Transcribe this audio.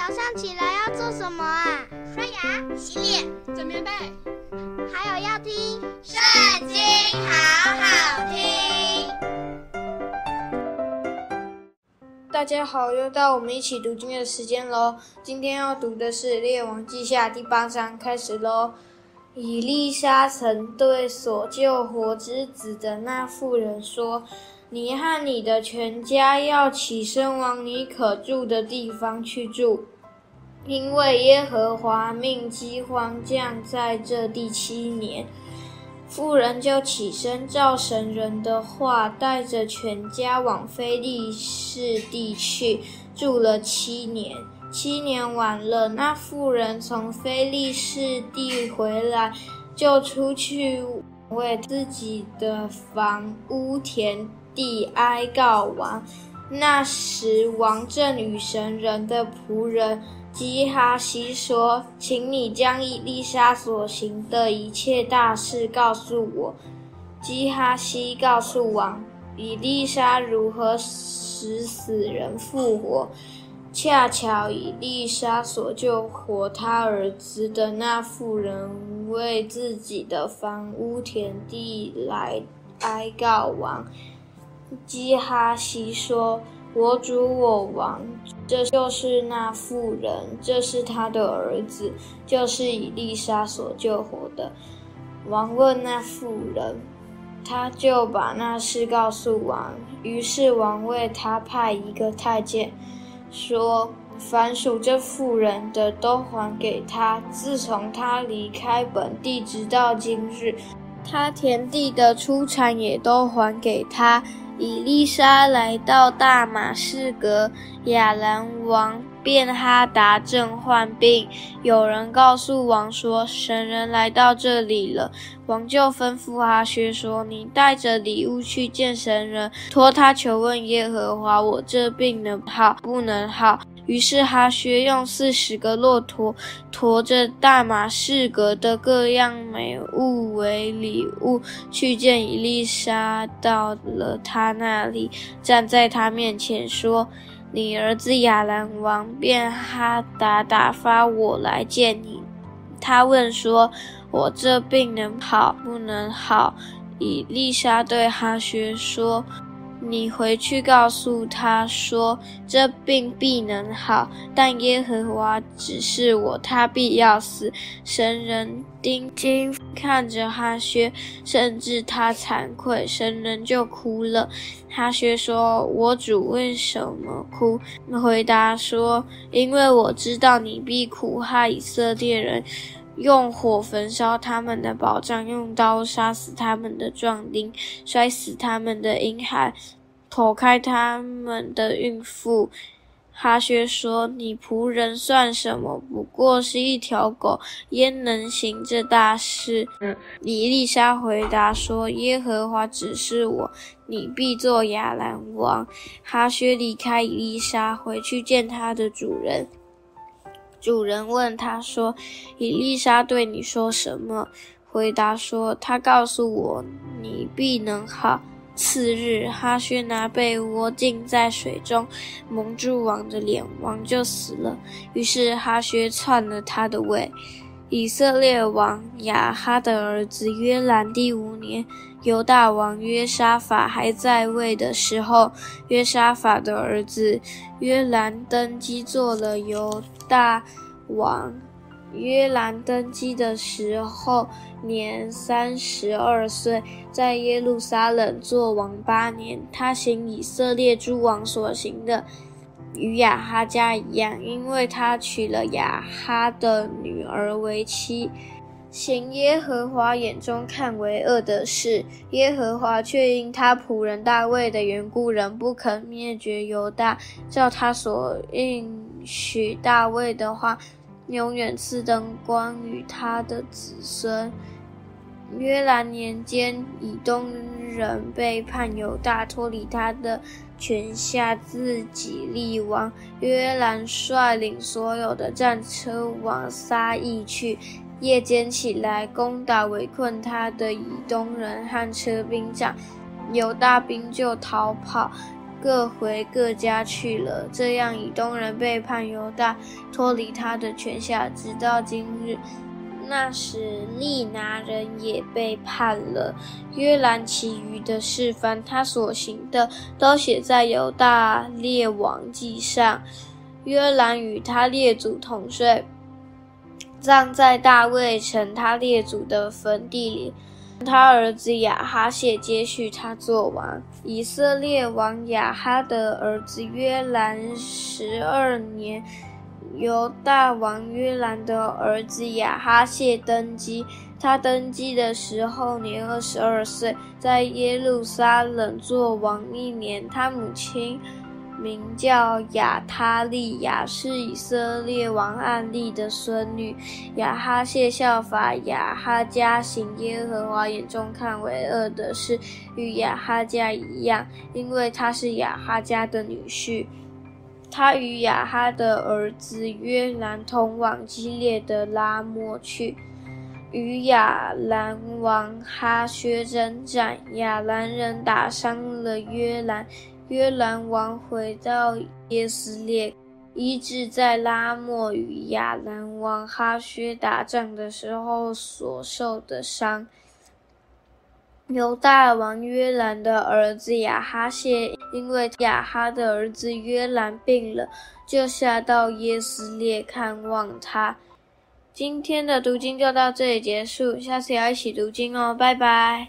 早上起来要做什么啊？刷牙、洗脸、整棉被，还有要听《圣经》，好好听。大家好，又到我们一起读经的时间喽。今天要读的是《列王记下》第八章，开始喽。以利沙曾对所救活之子的那妇人说：“你和你的全家要起身往你可住的地方去住，因为耶和华命饥荒降在这第七年。”妇人就起身，照神人的话，带着全家往非利士地去，住了七年。七年完了，那妇人从菲利士地回来，就出去为自己的房屋田地哀告王。那时王正与神人的仆人基哈西说：“请你将以丽莎所行的一切大事告诉我。”基哈西告诉王：“以丽莎如何使死人复活。”恰巧以丽莎所救活他儿子的那妇人，为自己的房屋田地来哀告王。基哈西说：“我主我王，这就是那妇人，这是他的儿子，就是以丽莎所救活的。”王问那妇人，他就把那事告诉王。于是王为他派一个太监。说：“凡属这妇人的，都还给他。自从他离开本地，直到今日，他田地的出产也都还给他。”以丽莎来到大马士革，亚兰王便哈达正患病。有人告诉王说：“神人来到这里了。”王就吩咐哈薛说：“你带着礼物去见神人，托他求问耶和华，我这病能好不能好？”于是哈薛用四十个骆驼驮着大马士革的各样美物为礼物去见以利沙，到了他那里，站在他面前说：“你儿子亚兰王便哈达打发我来见你。”他问说：“我这病能好不能好？”以丽莎对哈薛说。你回去告诉他说，这病必能好，但耶和华指示我，他必要死。神人定睛看着哈薛，甚至他惭愧，神人就哭了。哈薛说：“我主为什么哭？”回答说：“因为我知道你必苦害以色列人，用火焚烧他们的宝藏，用刀杀死他们的壮丁，摔死他们的婴孩。”剖开他们的孕妇，哈薛说：“你仆人算什么？不过是一条狗，焉能行这大事？”嗯，以利沙回答说：“耶和华指示我，你必做亚兰王。”哈薛离开以利沙，回去见他的主人。主人问他说：“以丽莎对你说什么？”回答说：“他告诉我，你必能好。”次日，哈薛拿被窝浸在水中，蒙住王的脸，王就死了。于是哈薛篡了他的位。以色列王亚哈的儿子约兰第五年，犹大王约沙法还在位的时候，约沙法的儿子约兰登基做了犹大王。约兰登基的时候，年三十二岁，在耶路撒冷做王八年。他行以色列诸王所行的，与亚哈家一样，因为他娶了亚哈的女儿为妻，行耶和华眼中看为恶的事。耶和华却因他仆人大卫的缘故，仍不肯灭绝犹大，照他所应许大卫的话。永远赐灯光与他的子孙。约兰年间，以东人背叛犹大，脱离他的权下，自己立王。约兰率领所有的战车往撒义去，夜间起来攻打围困他的以东人和车兵长，犹大兵就逃跑。各回各家去了。这样，以东人背叛犹大，脱离他的权下，直到今日。那时，利拿人也背叛了约兰，其余的事，凡他所行的，都写在犹大列王记上。约兰与他列祖同睡，葬在大卫城他列祖的坟地里。他儿子亚哈谢接续他做王。以色列王亚哈的儿子约兰十二年。犹大王约兰的儿子亚哈谢登基。他登基的时候年二十二岁，在耶路撒冷做王一年。他母亲名叫亚他利雅，是以色列王暗利的孙女。亚哈谢效法亚哈家，行耶和华眼中看为恶的事，与亚哈家一样，因为他是亚哈家的女婿。他与亚哈的儿子约兰同往基列的拉末去，与亚兰王哈薛征战。亚兰人打伤了约兰，约兰王回到耶斯列，医治在拉末与亚兰王哈薛打仗的时候所受的伤。犹大王约兰的儿子亚哈谢，因为亚哈的儿子约兰病了，就下到耶斯列看望他。今天的读经就到这里结束，下次要一起读经哦，拜拜。